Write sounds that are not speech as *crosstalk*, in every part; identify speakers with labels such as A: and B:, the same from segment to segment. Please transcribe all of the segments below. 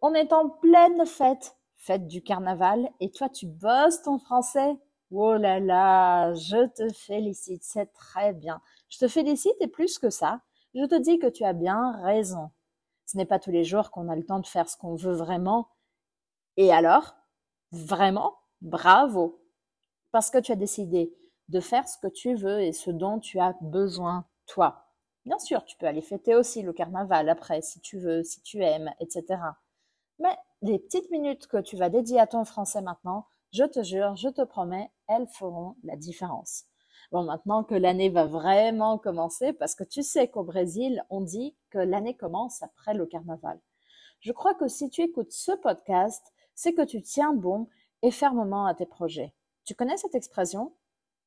A: On est en pleine fête, fête du carnaval, et toi tu bosses ton français? Oh là là, je te félicite, c'est très bien. Je te félicite et plus que ça, je te dis que tu as bien raison. Ce n'est pas tous les jours qu'on a le temps de faire ce qu'on veut vraiment. Et alors? Vraiment Bravo Parce que tu as décidé de faire ce que tu veux et ce dont tu as besoin, toi. Bien sûr, tu peux aller fêter aussi le carnaval après, si tu veux, si tu aimes, etc. Mais les petites minutes que tu vas dédier à ton français maintenant, je te jure, je te promets, elles feront la différence. Bon, maintenant que l'année va vraiment commencer, parce que tu sais qu'au Brésil, on dit que l'année commence après le carnaval. Je crois que si tu écoutes ce podcast, c'est que tu tiens bon et fermement à tes projets. Tu connais cette expression?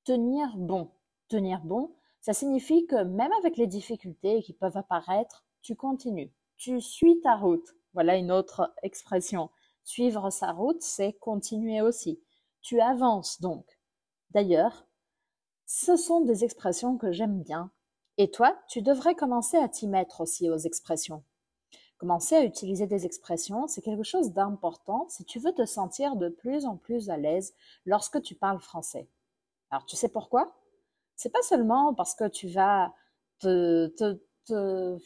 A: Tenir bon. Tenir bon, ça signifie que même avec les difficultés qui peuvent apparaître, tu continues, tu suis ta route. Voilà une autre expression. Suivre sa route, c'est continuer aussi. Tu avances donc. D'ailleurs, ce sont des expressions que j'aime bien. Et toi, tu devrais commencer à t'y mettre aussi aux expressions. Commencer à utiliser des expressions, c'est quelque chose d'important si tu veux te sentir de plus en plus à l'aise lorsque tu parles français. Alors, tu sais pourquoi? C'est pas seulement parce que tu vas te, te, te,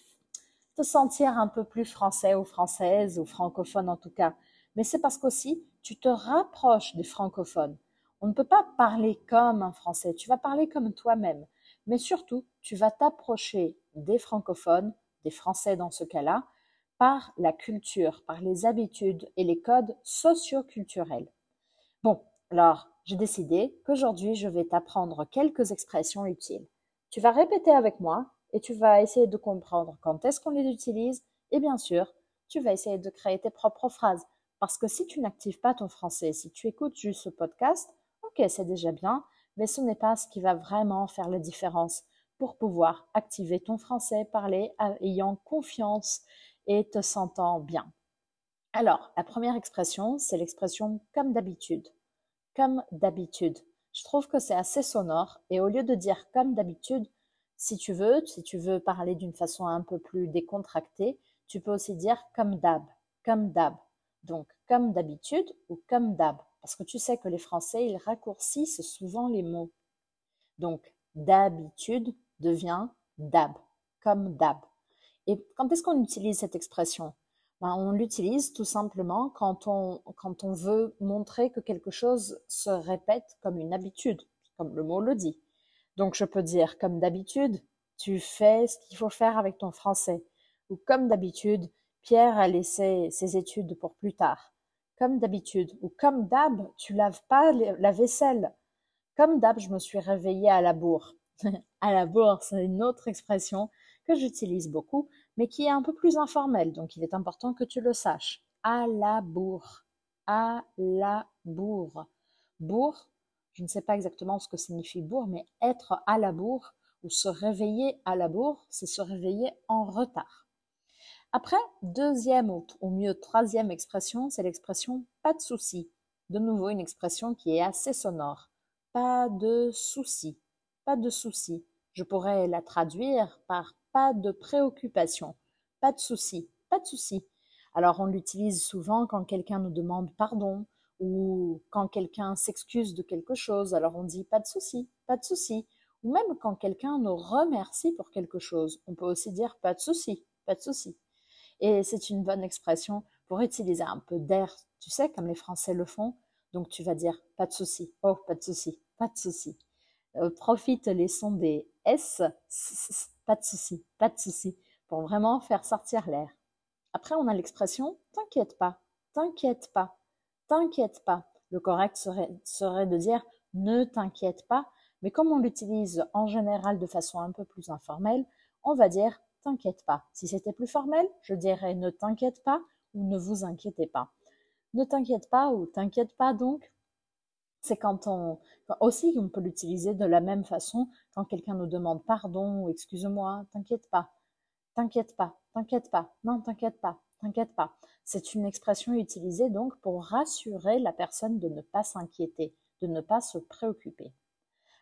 A: sentir un peu plus français ou française ou francophone en tout cas, mais c'est parce qu'aussi tu te rapproches des francophones. On ne peut pas parler comme un français, tu vas parler comme toi-même, mais surtout tu vas t'approcher des francophones, des français dans ce cas-là, par la culture, par les habitudes et les codes socio-culturels. Bon, alors j'ai décidé qu'aujourd'hui je vais t'apprendre quelques expressions utiles. Tu vas répéter avec moi et tu vas essayer de comprendre quand est-ce qu'on les utilise et bien sûr, tu vas essayer de créer tes propres phrases. Parce que si tu n'actives pas ton français, si tu écoutes juste ce podcast, ok, c'est déjà bien, mais ce n'est pas ce qui va vraiment faire la différence pour pouvoir activer ton français, parler ayant confiance et te sentant bien. Alors, la première expression, c'est l'expression comme d'habitude comme d'habitude. Je trouve que c'est assez sonore et au lieu de dire comme d'habitude, si tu veux, si tu veux parler d'une façon un peu plus décontractée, tu peux aussi dire comme d'hab, comme d'hab. Donc comme d'habitude ou comme d'hab. Parce que tu sais que les Français, ils raccourcissent souvent les mots. Donc d'habitude devient d'hab, comme d'hab. Et quand est-ce qu'on utilise cette expression? Ben, on l'utilise tout simplement quand on, veut montrer que quelque chose se répète comme une habitude, comme le mot le dit. Donc je peux dire comme d'habitude, tu fais ce qu'il faut faire avec ton français. Ou comme d'habitude, Pierre a laissé ses études pour plus tard. Comme d'habitude. Ou comme d'hab, tu laves pas la vaisselle. Comme d'hab, je me suis réveillée à la bourre. *laughs* à la bourre, c'est une autre expression que j'utilise beaucoup mais qui est un peu plus informel, donc il est important que tu le saches. À la bourre. À la bourre. Bourre, je ne sais pas exactement ce que signifie bourre, mais être à la bourre ou se réveiller à la bourre, c'est se réveiller en retard. Après, deuxième ou mieux troisième expression, c'est l'expression pas de souci. De nouveau, une expression qui est assez sonore. Pas de souci. Pas de souci. Je pourrais la traduire par pas de préoccupation, pas de souci, pas de souci. Alors on l'utilise souvent quand quelqu'un nous demande pardon ou quand quelqu'un s'excuse de quelque chose, alors on dit pas de souci, pas de souci. Ou même quand quelqu'un nous remercie pour quelque chose, on peut aussi dire pas de souci, pas de souci. Et c'est une bonne expression pour utiliser un peu d'air, tu sais, comme les Français le font. Donc tu vas dire pas de souci, oh pas de souci, pas de souci. euh, profite les sons des S, pas de souci, pas de souci, pour vraiment faire sortir l'air. Après, on a l'expression t'inquiète pas, t'inquiète pas, t'inquiète pas. Le correct serait, serait de dire ne t'inquiète pas, mais comme on l'utilise en général de façon un peu plus informelle, on va dire t'inquiète pas. Si c'était plus formel, je dirais ne t'inquiète pas ou ne vous inquiétez pas. Ne t'inquiète pas ou t'inquiète pas donc, c'est quand on aussi on peut l'utiliser de la même façon quand quelqu'un nous demande pardon ou excuse-moi, t'inquiète pas, t'inquiète pas, t'inquiète pas, non t'inquiète pas, t'inquiète pas. C'est une expression utilisée donc pour rassurer la personne de ne pas s'inquiéter, de ne pas se préoccuper.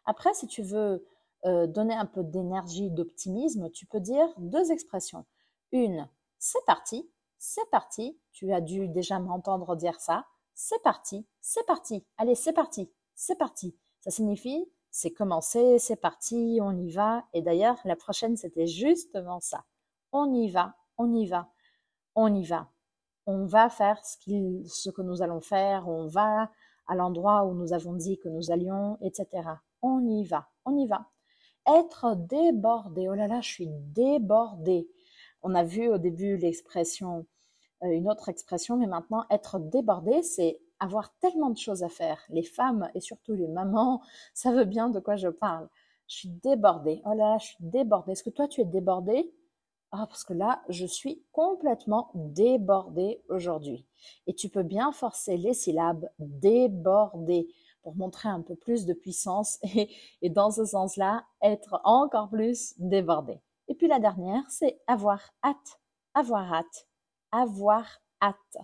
A: Après, si tu veux euh, donner un peu d'énergie, d'optimisme, tu peux dire deux expressions. Une, c'est parti, c'est parti. Tu as dû déjà m'entendre dire ça c'est parti, c'est parti, allez, c'est parti, c'est parti. Ça signifie c'est commencé, c'est parti, on y va. Et d'ailleurs, la prochaine, c'était justement ça. On y va, on y va, on y va. On va faire ce, ce que nous allons faire, on va à l'endroit où nous avons dit que nous allions, etc. On y va, on y va. Être débordé, oh là là, je suis débordé. On a vu au début l'expression une autre expression, mais maintenant être débordé, c'est avoir tellement de choses à faire. Les femmes et surtout les mamans *laughs* savent bien de quoi je parle. Je suis débordée. Oh là là, je suis débordée. Est-ce que toi tu es débordée? Ah, parce que là, je suis complètement débordée aujourd'hui. Et tu peux bien forcer les syllabes débordée pour montrer un peu plus de puissance *laughs* et, et dans ce sens-là, être encore plus débordée. Et puis la dernière, c'est avoir hâte. Avoir hâte avoir hâte.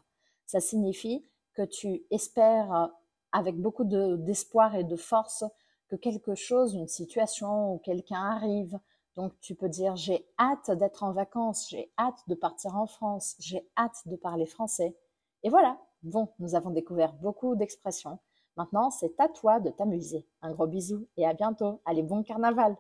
A: Ça signifie que tu espères avec beaucoup d'espoir et de force que quelque chose, une situation ou quelqu'un arrive. Donc tu peux dire j'ai hâte d'être en vacances, j'ai hâte de partir en France, j'ai hâte de parler français. Et voilà, bon, nous avons découvert beaucoup d'expressions. Maintenant, c'est à toi de t'amuser. Un gros bisou et à bientôt. Allez, bon carnaval